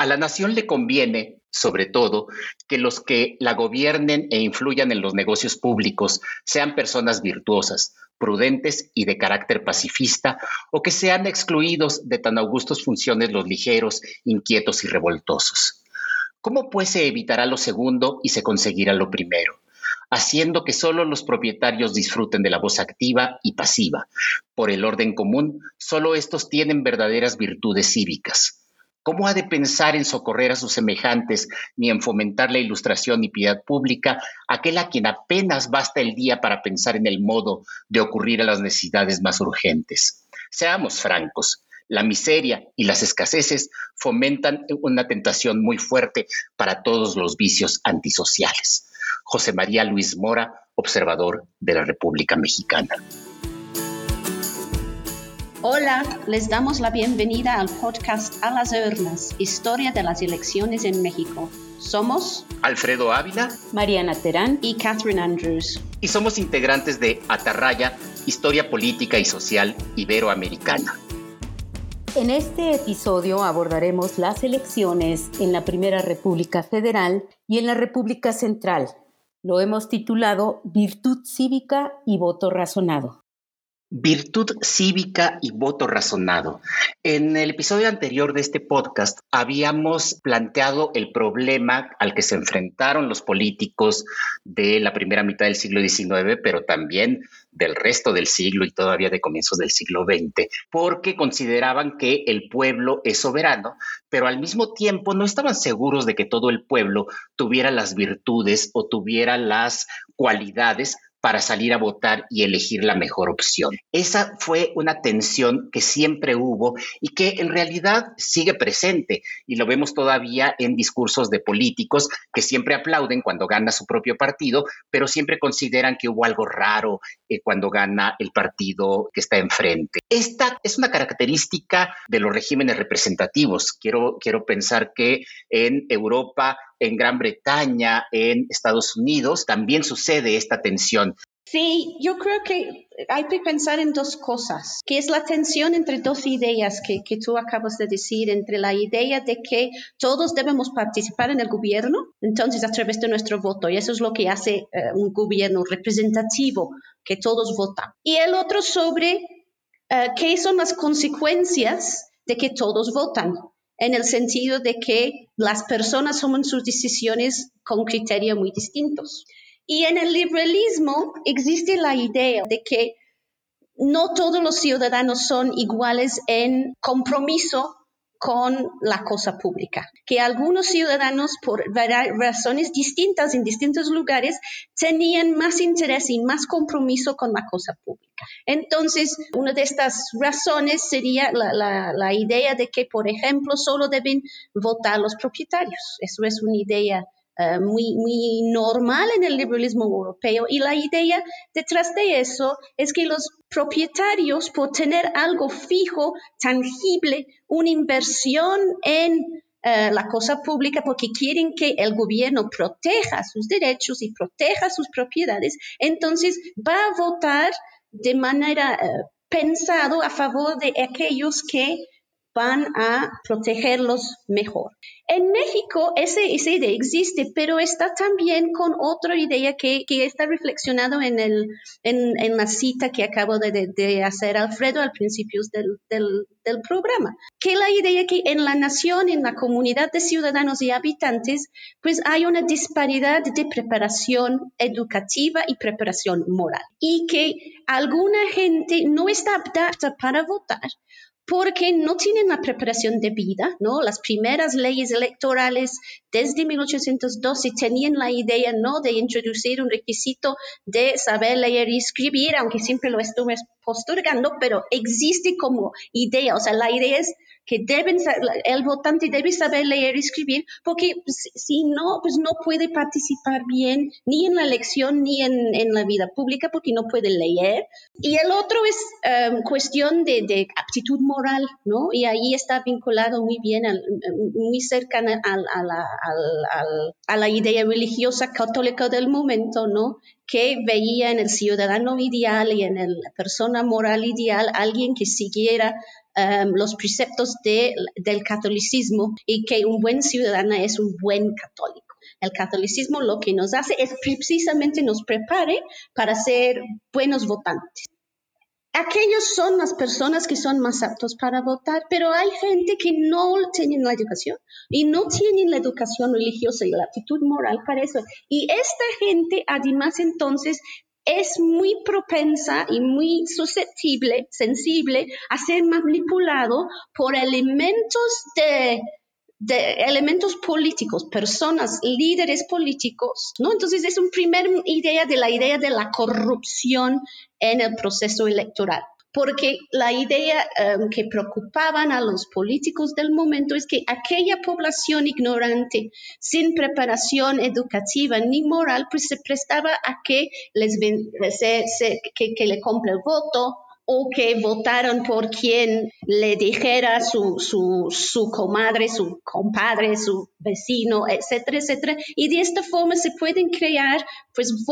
A la nación le conviene, sobre todo, que los que la gobiernen e influyan en los negocios públicos sean personas virtuosas, prudentes y de carácter pacifista, o que sean excluidos de tan augustos funciones los ligeros, inquietos y revoltosos. ¿Cómo pues se evitará lo segundo y se conseguirá lo primero? haciendo que solo los propietarios disfruten de la voz activa y pasiva. Por el orden común, solo estos tienen verdaderas virtudes cívicas. ¿Cómo ha de pensar en socorrer a sus semejantes ni en fomentar la ilustración y piedad pública aquel a quien apenas basta el día para pensar en el modo de ocurrir a las necesidades más urgentes? Seamos francos, la miseria y las escaseces fomentan una tentación muy fuerte para todos los vicios antisociales. José María Luis Mora, observador de la República Mexicana. Hola, les damos la bienvenida al podcast A las Urnas, Historia de las Elecciones en México. Somos Alfredo Ávila, Mariana Terán y Catherine Andrews. Y somos integrantes de Atarraya, Historia Política y Social Iberoamericana. En este episodio abordaremos las elecciones en la Primera República Federal y en la República Central. Lo hemos titulado Virtud Cívica y Voto Razonado. Virtud cívica y voto razonado. En el episodio anterior de este podcast habíamos planteado el problema al que se enfrentaron los políticos de la primera mitad del siglo XIX, pero también del resto del siglo y todavía de comienzos del siglo XX, porque consideraban que el pueblo es soberano, pero al mismo tiempo no estaban seguros de que todo el pueblo tuviera las virtudes o tuviera las cualidades para salir a votar y elegir la mejor opción. Esa fue una tensión que siempre hubo y que en realidad sigue presente y lo vemos todavía en discursos de políticos que siempre aplauden cuando gana su propio partido, pero siempre consideran que hubo algo raro eh, cuando gana el partido que está enfrente. Esta es una característica de los regímenes representativos. Quiero, quiero pensar que en Europa en Gran Bretaña, en Estados Unidos, también sucede esta tensión. Sí, yo creo que hay que pensar en dos cosas, que es la tensión entre dos ideas que, que, tú acabas de decir, entre la idea de que todos debemos participar en el gobierno, entonces a través de nuestro voto, y eso es lo que hace eh, un gobierno representativo, que todos votan. Y el otro sobre uh, qué son las consecuencias de que todos votan en el sentido de que las personas toman sus decisiones con criterios muy distintos. Y en el liberalismo existe la idea de que no todos los ciudadanos son iguales en compromiso con la cosa pública, que algunos ciudadanos por razones distintas en distintos lugares tenían más interés y más compromiso con la cosa pública. Entonces, una de estas razones sería la, idea de que, por ejemplo, solo deben votar los propietarios. Eso es una idea eh, muy, muy normal en el liberalismo europeo. Y la idea detrás de eso es que los propietarios por tener algo fijo, tangible, una inversión en eh, la cosa pública porque quieren que el gobierno proteja sus derechos y proteja sus propiedades, entonces va a votar de manera eh, pensado a favor de aquellos que van a protegerlos mejor. En México esa idea existe, pero está también con otra idea que, está reflexionado en, el, en, en, la cita que acabo de, de, hacer Alfredo al principio del, del, del, programa, que la idea que en la nación, en la comunidad de ciudadanos y habitantes, pues hay una disparidad de preparación educativa y preparación moral y que alguna gente no está apta para votar porque no tienen la preparación de vida, ¿no? Las primeras leyes electorales desde 1812 tenían la idea, ¿no?, de introducir un requisito de saber leer y escribir, aunque siempre lo estuve postergando, pero existe como idea, o sea, la idea es que deben, el votante debe saber leer y escribir, porque si no, pues no puede participar bien ni en la elección ni en, la vida pública porque no puede leer. Y el otro es em, cuestión de, aptitud moral, ¿no? Y ahí está vinculado muy bien, muy cercana a, la, a la idea religiosa católica del momento, ¿no? que veía en el ciudadano ideal y en la persona moral ideal alguien que siguiera um, los preceptos de, del catolicismo y que un buen ciudadano es un buen católico. El catolicismo lo que nos hace es precisamente nos prepare para ser buenos votantes. Aquellos son las personas que son más aptos para votar, pero hay gente que no tienen la educación y no tienen la educación religiosa y la actitud moral para eso. Y esta gente, además, entonces, es muy propensa y muy susceptible, sensible a ser manipulado por elementos de de elementos políticos, personas, líderes políticos, ¿no? Entonces es una primera idea de la idea de la corrupción en el proceso electoral. Porque la idea em, que preocupaban a los políticos del momento es que aquella población ignorante, sin preparación educativa ni moral, pues se prestaba a que les que, que le compre el voto, o que votaron por quien le dijera su, su, su comadre, su compadre, su vecino, etcétera, etcétera. Y de esta forma se pueden crear pues,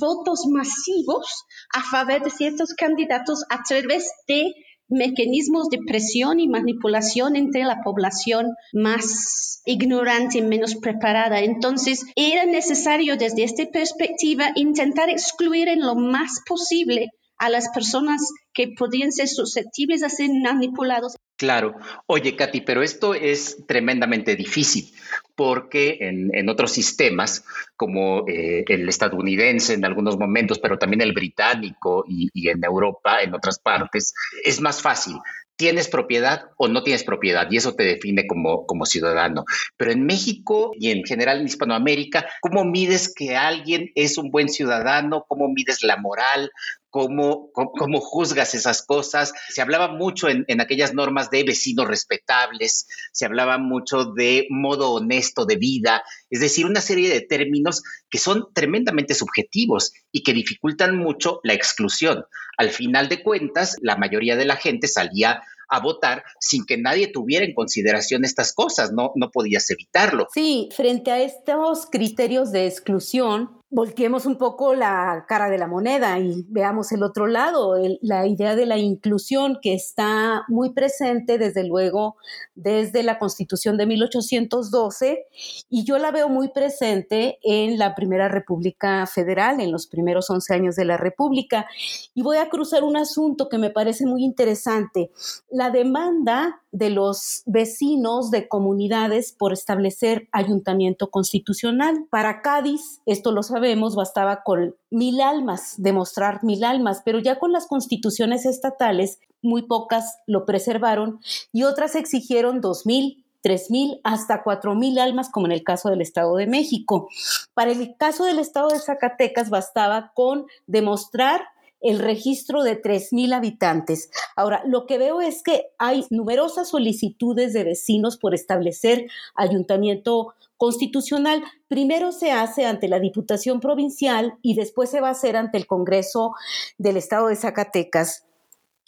votos masivos a favor de ciertos candidatos a través de mecanismos de presión y manipulación entre la población más ignorante, menos preparada. Entonces, era necesario desde esta perspectiva intentar excluir en lo más posible a las personas que podrían ser susceptibles a ser manipulados. Claro. Oye, Katy, pero esto es tremendamente difícil porque en, otros sistemas, como eh, el estadounidense en algunos momentos, pero también el británico y, y en Europa, en otras partes, es más fácil tienes propiedad o no tienes propiedad y eso te define como, como ciudadano. Pero en México y en general en Hispanoamérica, ¿cómo mides que alguien es un buen ciudadano? ¿Cómo mides la moral? Cómo, cómo, juzgas esas cosas. Se hablaba mucho en, en, aquellas normas de vecinos respetables, se hablaba mucho de modo honesto de vida, es decir, una serie de términos que son tremendamente subjetivos y que dificultan mucho la exclusión. Al final de cuentas, la mayoría de la gente salía a votar sin que nadie tuviera en consideración estas cosas, no, no podías evitarlo. Sí, frente a estos criterios de exclusión, volteemos un poco la cara de la moneda y veamos el otro lado, la idea de la inclusión que está muy presente desde luego desde la Constitución de 1812 y yo la veo muy presente en la Primera República Federal, en los primeros 11 años de la República. Y voy a cruzar un asunto que me parece muy interesante, la demanda de los vecinos de comunidades por establecer ayuntamiento constitucional. Para Cádiz, esto lo sabemos, bastaba con mil almas, demostrar mil almas, pero ya con las constituciones estatales, muy pocas lo preservaron y otras exigieron dos mil, tres mil, hasta cuatro mil almas, como en el caso del Estado de México. Para el caso del Estado de Zacatecas bastaba con demostrar el registro de mil habitantes. Ahora, lo que veo es que hay numerosas solicitudes de vecinos por establecer ayuntamiento constitucional. Primero se hace ante la Diputación Provincial y después se va a hacer ante el Congreso del Estado de Zacatecas.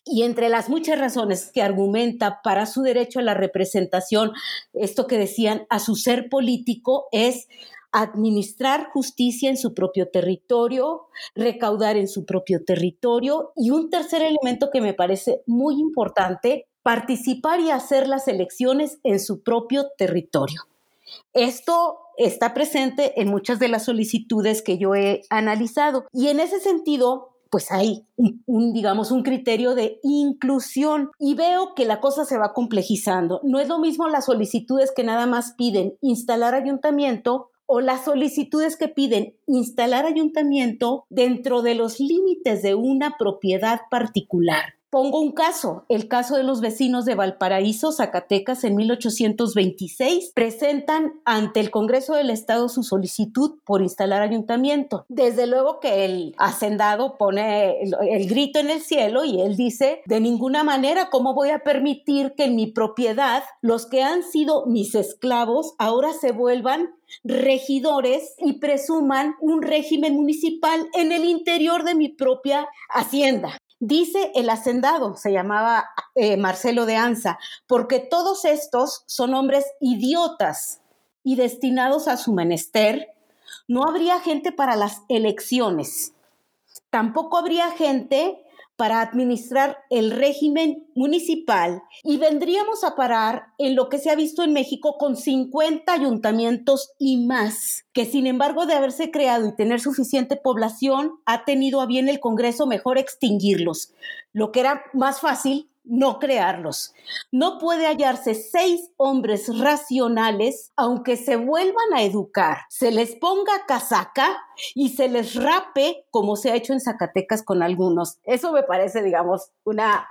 Y entre las muchas razones que argumenta para su derecho a la representación, esto que decían, a su ser político, es administrar justicia en su propio territorio, recaudar en su propio territorio y un tercer elemento que me parece muy importante, participar y hacer las elecciones en su propio territorio. Esto está presente en muchas de las solicitudes que yo he analizado y en ese sentido pues hay un, digamos, un criterio de inclusión y veo que la cosa se va complejizando. No es lo mismo las solicitudes que nada más piden instalar ayuntamiento o las solicitudes que piden instalar ayuntamiento dentro de los límites de una propiedad particular. Pongo un caso, el caso de los vecinos de Valparaíso, Zacatecas, en 1826, presentan ante el Congreso del Estado su solicitud por instalar ayuntamiento. Desde luego que el hacendado pone el, grito en el cielo y él dice, de ninguna manera, ¿cómo voy a permitir que en mi propiedad los que han sido mis esclavos ahora se vuelvan regidores y presuman un régimen municipal en el interior de mi propia hacienda. Dice el hacendado, se llamaba eh, Marcelo de Anza, porque todos estos son hombres idiotas y destinados a su menester, no habría gente para las elecciones. Tampoco habría gente para administrar el régimen municipal y vendríamos a parar en lo que se ha visto en México con 50 ayuntamientos y más, que sin embargo de haberse creado y tener suficiente población, ha tenido a bien el Congreso mejor extinguirlos, lo que era más fácil no crearlos. No puede hallarse seis hombres racionales, aunque se vuelvan a educar, se les ponga casaca y se les rape como se ha hecho en Zacatecas con algunos. Eso me parece, digamos, una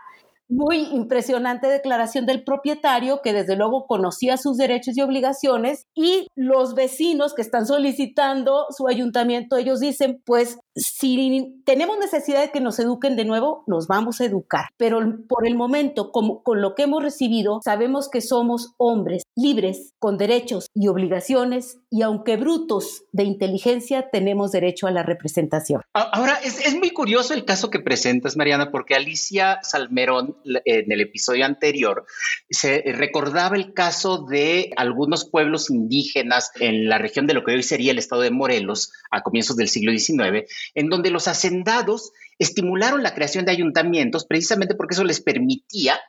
muy impresionante declaración del propietario que desde luego conocía sus derechos y obligaciones y los vecinos que están solicitando su ayuntamiento, ellos dicen, pues si tenemos necesidad de que nos eduquen de nuevo, nos vamos a educar. Pero por el momento, como, con lo que hemos recibido, sabemos que somos hombres libres, con derechos y obligaciones, y aunque brutos de inteligencia, tenemos derecho a la representación. Ahora, es, es muy curioso el caso que presentas, Mariana, porque Alicia Salmerón, en el episodio anterior, se recordaba el caso de algunos pueblos indígenas en la región de lo que hoy sería el estado de Morelos, a comienzos del siglo XIX, en donde los hacendados estimularon la creación de ayuntamientos precisamente porque eso les permitía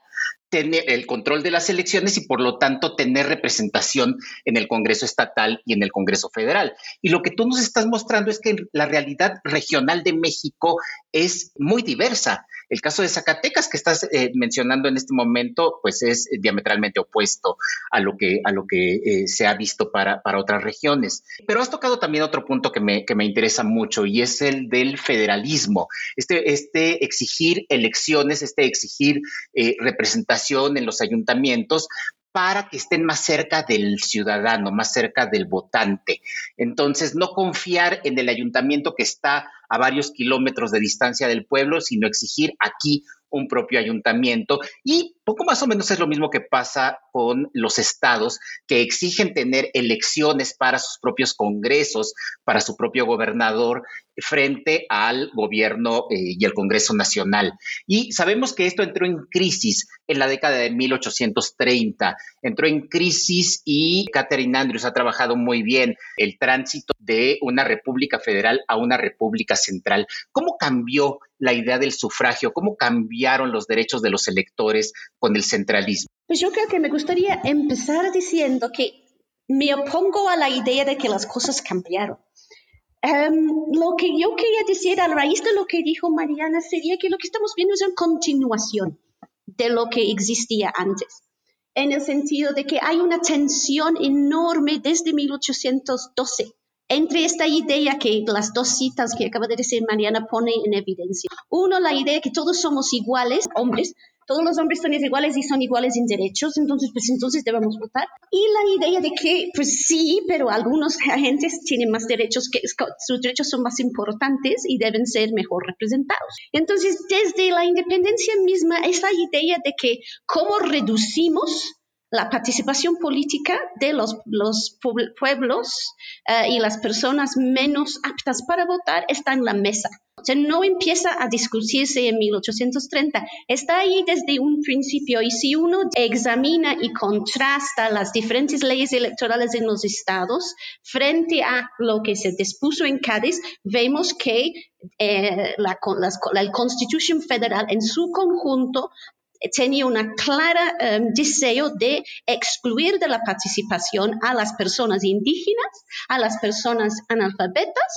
tener el control de las elecciones y por lo tanto tener representación en el Congreso estatal y en el Congreso federal. Y lo que tú nos estás mostrando es que la realidad regional de México es muy diversa. El caso de Zacatecas que estás eh, mencionando en este momento, pues es diametralmente opuesto a lo que, a lo que eh, se ha visto para, para, otras regiones. Pero has tocado también otro punto que me, que me interesa mucho y es el del federalismo. Este, este exigir elecciones, este exigir eh, representación en los ayuntamientos para que estén más cerca del ciudadano, más cerca del votante. Entonces, no confiar en el ayuntamiento que está a varios kilómetros de distancia del pueblo, sino exigir aquí un propio ayuntamiento y poco más o menos es lo mismo que pasa con los estados que exigen tener elecciones para sus propios congresos, para su propio gobernador frente al gobierno eh, y el Congreso Nacional. Y sabemos que esto entró en crisis en la década de 1830, entró en crisis y Catherine Andrews ha trabajado muy bien el tránsito de una república federal a una república central. ¿Cómo cambió la idea del sufragio? ¿Cómo cambiaron los derechos de los electores con el centralismo? Pues yo creo que me gustaría empezar diciendo que me opongo a la idea de que las cosas cambiaron. Em, lo que yo quería decir a raíz de lo que dijo Mariana sería que lo que estamos viendo es una continuación de lo que existía antes, en el sentido de que hay una tensión enorme desde 1812 entre esta idea que las dos citas que acaba de decir Mariana pone en evidencia. Uno, la idea que todos somos iguales, hombres, todos los hombres son iguales y son iguales en derechos, entonces pues entonces debemos votar. Y la idea de que pues sí, pero algunos agentes tienen más derechos, sus derechos son más importantes y deben ser mejor representados. Entonces desde la independencia misma, esa idea de que cómo reducimos la participación política de los, los pueblos uh, y las personas menos aptas para votar está en la mesa. O sea, no empieza a discutirse en 1830, está ahí desde un principio y si uno examina y contrasta las diferentes leyes electorales en los estados frente a lo que se dispuso en Cádiz, vemos que eh, la, la, la Constitución Federal en su conjunto tenía un claro em, deseo de excluir de la participación a las personas indígenas, a las personas analfabetas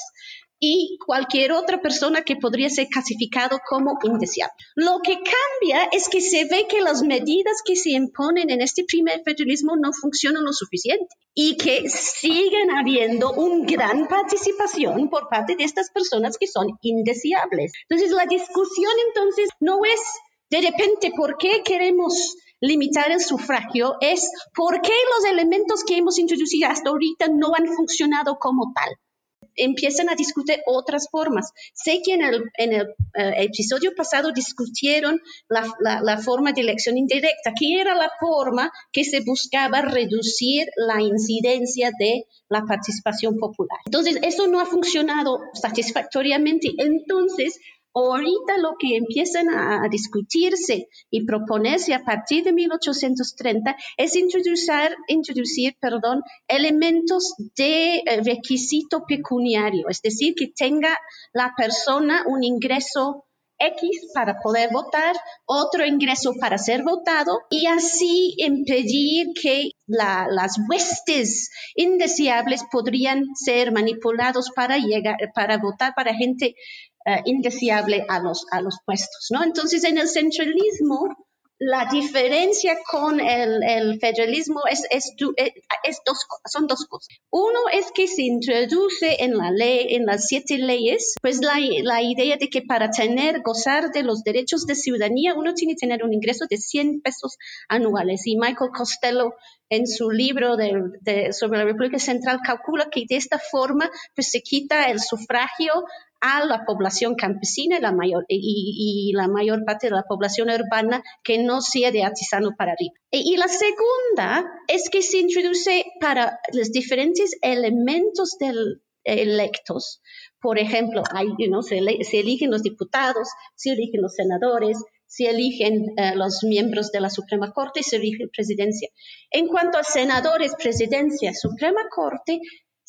y cualquier otra persona que podría ser clasificado como indeseable. Lo que cambia es que se ve que las medidas que se imponen en este primer federalismo no funcionan lo suficiente y que siguen habiendo una gran participación por parte de estas personas que son indeseables. Entonces, la discusión entonces no es de repente, ¿por qué queremos limitar el sufragio? Es por qué los elementos que hemos introducido hasta ahorita no han funcionado como tal. Empiezan a discutir otras formas. Sé que en el, eh, episodio pasado discutieron la forma de elección indirecta, que era la forma que se buscaba reducir la incidencia de la participación popular. Entonces, eso no ha funcionado satisfactoriamente. Entonces, Ahorita lo que empiezan a, discutirse y proponerse a partir de 1830 es introducir, introducir perdón, elementos de eh, requisito pecuniario, es decir, que tenga la persona un ingreso X para poder votar, otro ingreso para ser votado y así impedir que las huestes indeseables podrían ser manipulados para llegar, para votar para gente eh, indeseable a los, a los puestos, ¿no? Entonces, en el centralismo, la diferencia con el, federalismo es, es, eh, dos, son dos cosas. Uno es que se introduce en la ley, en las siete leyes, pues la, la, idea de que para tener, gozar de los derechos de ciudadanía, uno tiene que tener un ingreso de 100 pesos anuales. Y Michael Costello, en su libro sobre la República Central, calcula que de esta forma pues se quita el sufragio a la población campesina y la mayor, y, la mayor parte de la población urbana que no sea de artesano para arriba. Y, la segunda es que se introduce para los diferentes elementos del electos. Por ejemplo, hay, se, eligen los diputados, se eligen los senadores, se eligen eh, los miembros de la Suprema Corte y se elige presidencia. En cuanto a senadores, presidencia, Suprema Corte,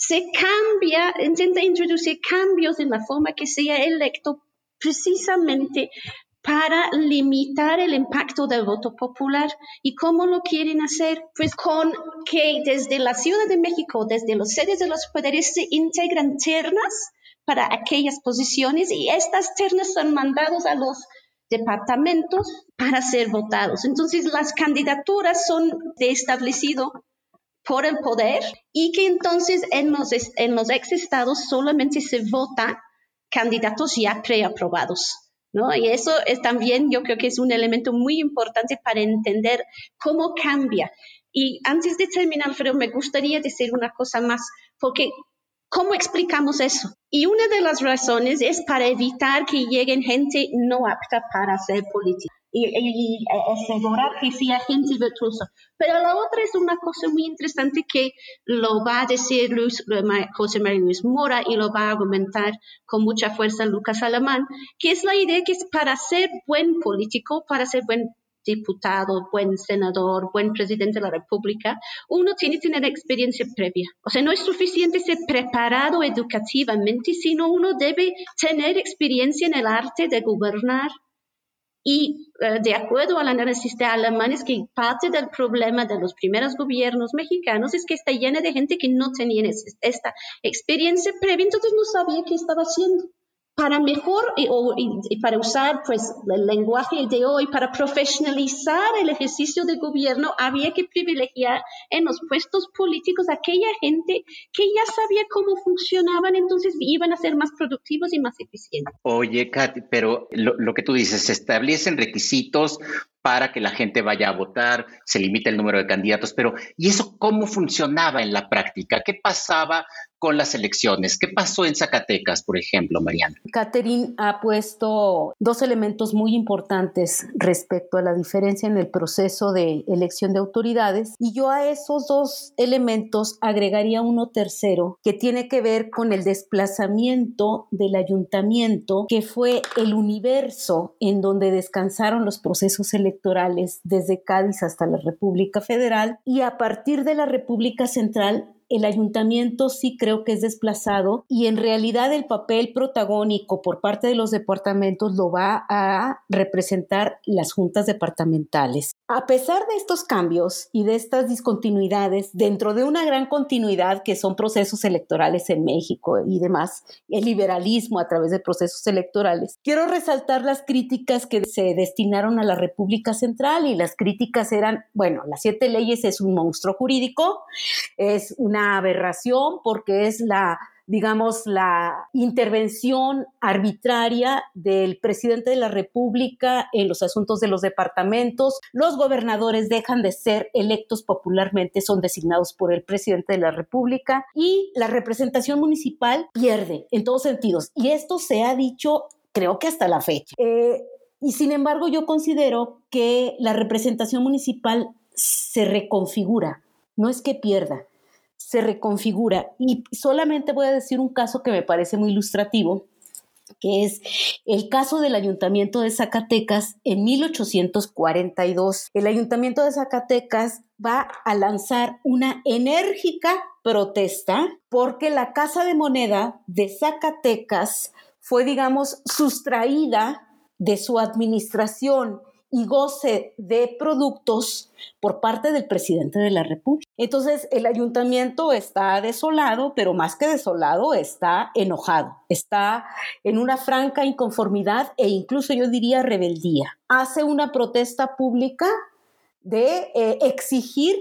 se cambia, intenta introducir cambios en la forma que sea electo precisamente para limitar el impacto del voto popular. ¿Y cómo lo quieren hacer? Pues con que desde la Ciudad de México, desde los sedes de los poderes, se integran ternas para aquellas posiciones y estas ternas son mandados a los departamentos para ser votados. Entonces, las candidaturas son de establecido por el poder y que entonces en los, en los ex estados solamente se vota candidatos ya preaprobados. ¿no? Y eso es también, yo creo que es un elemento muy importante para entender cómo cambia. Y antes de terminar, pero me gustaría decir una cosa más, porque ¿cómo explicamos eso? Y una de las razones es para evitar que lleguen gente no apta para hacer política y, asegurar que sea gente virtuosa. Pero la otra es una cosa muy interesante que lo va a decir Luis, José María Luis Mora y lo va a argumentar con mucha fuerza Lucas Alemán, que es la idea que es para ser buen político, para ser buen diputado, buen senador, buen presidente de la República, uno tiene que tener experiencia previa. O sea, no es suficiente ser preparado educativamente, sino uno debe tener experiencia en el arte de gobernar, y eh, de acuerdo al análisis de alemán, es que parte del problema de los primeros gobiernos mexicanos es que está llena de gente que no tenía esta experiencia previa, entonces no sabía qué estaba haciendo para mejor y, para usar pues el lenguaje de hoy, para profesionalizar el ejercicio de gobierno, había que privilegiar en los puestos políticos a aquella gente que ya sabía cómo funcionaban, entonces iban a ser más productivos y más eficientes. Oye, Katy, pero lo, lo que tú dices, se establecen requisitos para que la gente vaya a votar, se limita el número de candidatos, pero ¿y eso cómo funcionaba en la práctica? ¿Qué pasaba con las elecciones? ¿Qué pasó en Zacatecas, por ejemplo, Mariana? Catherine ha puesto dos elementos muy importantes respecto a la diferencia en el proceso de elección de autoridades y yo a esos dos elementos agregaría uno tercero que tiene que ver con el desplazamiento del ayuntamiento, que fue el universo en donde descansaron los procesos electorales electorales desde Cádiz hasta la República Federal y a partir de la República Central el ayuntamiento sí creo que es desplazado y en realidad el papel protagónico por parte de los departamentos lo va a representar las juntas departamentales. A pesar de estos cambios y de estas discontinuidades, dentro de una gran continuidad que son procesos electorales en México y demás, el liberalismo a través de procesos electorales, quiero resaltar las críticas que se destinaron a la República Central y las críticas eran, bueno, las siete leyes es un monstruo jurídico, es una aberración porque es la digamos, la intervención arbitraria del presidente de la República en los asuntos de los departamentos. Los gobernadores dejan de ser electos popularmente, son designados por el presidente de la República y la representación municipal pierde en todos sentidos. Y esto se ha dicho, creo que hasta la fecha. Eh, y sin embargo, yo considero que la representación municipal se reconfigura, no es que pierda se reconfigura. Y solamente voy a decir un caso que me parece muy ilustrativo, que es el caso del Ayuntamiento de Zacatecas en 1842. El Ayuntamiento de Zacatecas va a lanzar una enérgica protesta porque la Casa de Moneda de Zacatecas fue, digamos, sustraída de su administración y goce de productos por parte del presidente de la República. Entonces, el ayuntamiento está desolado, pero más que desolado, está enojado, está en una franca inconformidad e incluso yo diría rebeldía. Hace una protesta pública de eh, exigir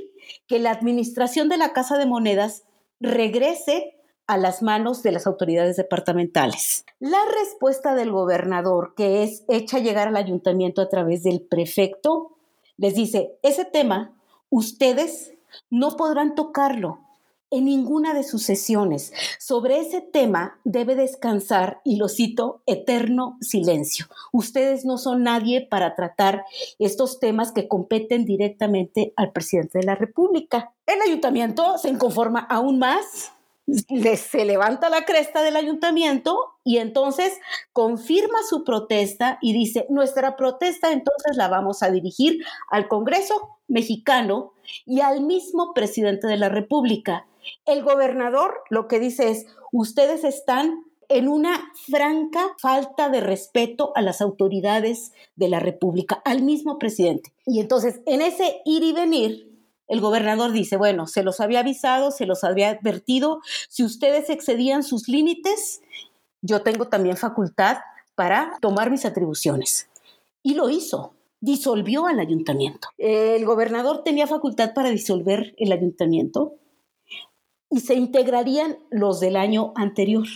que la administración de la Casa de Monedas regrese a las manos de las autoridades departamentales. La respuesta del gobernador, que es hecha llegar al ayuntamiento a través del prefecto, les dice, ese tema ustedes no podrán tocarlo en ninguna de sus sesiones. Sobre ese tema debe descansar, y lo cito, eterno silencio. Ustedes no son nadie para tratar estos temas que competen directamente al presidente de la República. El ayuntamiento se inconforma aún más se levanta la cresta del ayuntamiento y entonces confirma su protesta y dice, nuestra protesta entonces la vamos a dirigir al Congreso mexicano y al mismo presidente de la República. El gobernador lo que dice es, ustedes están en una franca falta de respeto a las autoridades de la República, al mismo presidente. Y entonces, en ese ir y venir, el gobernador dice, bueno, se los había avisado, se los había advertido, si ustedes excedían sus límites, yo tengo también facultad para tomar mis atribuciones. Y lo hizo, disolvió al ayuntamiento. El gobernador tenía facultad para disolver el ayuntamiento y se integrarían los del año anterior.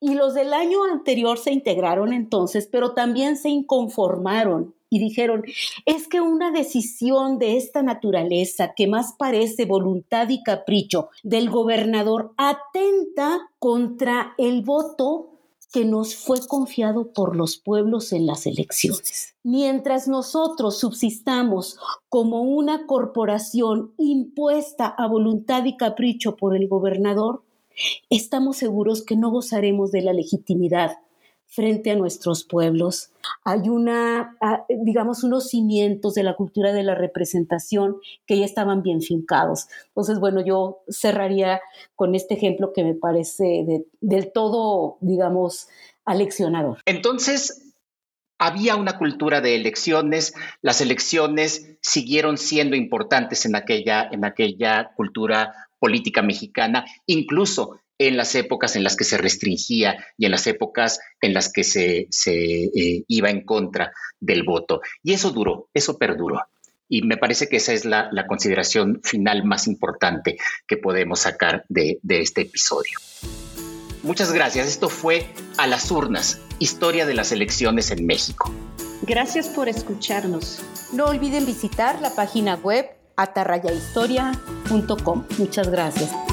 Y los del año anterior se integraron entonces, pero también se inconformaron y dijeron, es que una decisión de esta naturaleza, que más parece voluntad y capricho del gobernador, atenta contra el voto que nos fue confiado por los pueblos en las elecciones. Mientras nosotros subsistamos como una corporación impuesta a voluntad y capricho por el gobernador, estamos seguros que no gozaremos de la legitimidad frente a nuestros pueblos. Hay una, ah, digamos, unos cimientos de la cultura de la representación que ya estaban bien fincados. Entonces, bueno, yo cerraría con este ejemplo que me parece del todo, digamos, aleccionador. Entonces, había una cultura de elecciones, las elecciones siguieron siendo importantes en aquella, en aquella cultura política mexicana, incluso en las épocas en las que se restringía y en las épocas en las que se, eh, iba en contra del voto. Y eso duró, eso perduró. Y me parece que esa es la, consideración final más importante que podemos sacar de, de este episodio. Muchas gracias. Esto fue A las urnas, historia de las elecciones en México. Gracias por escucharnos. No olviden visitar la página web atarrayahistoria.com. Muchas gracias.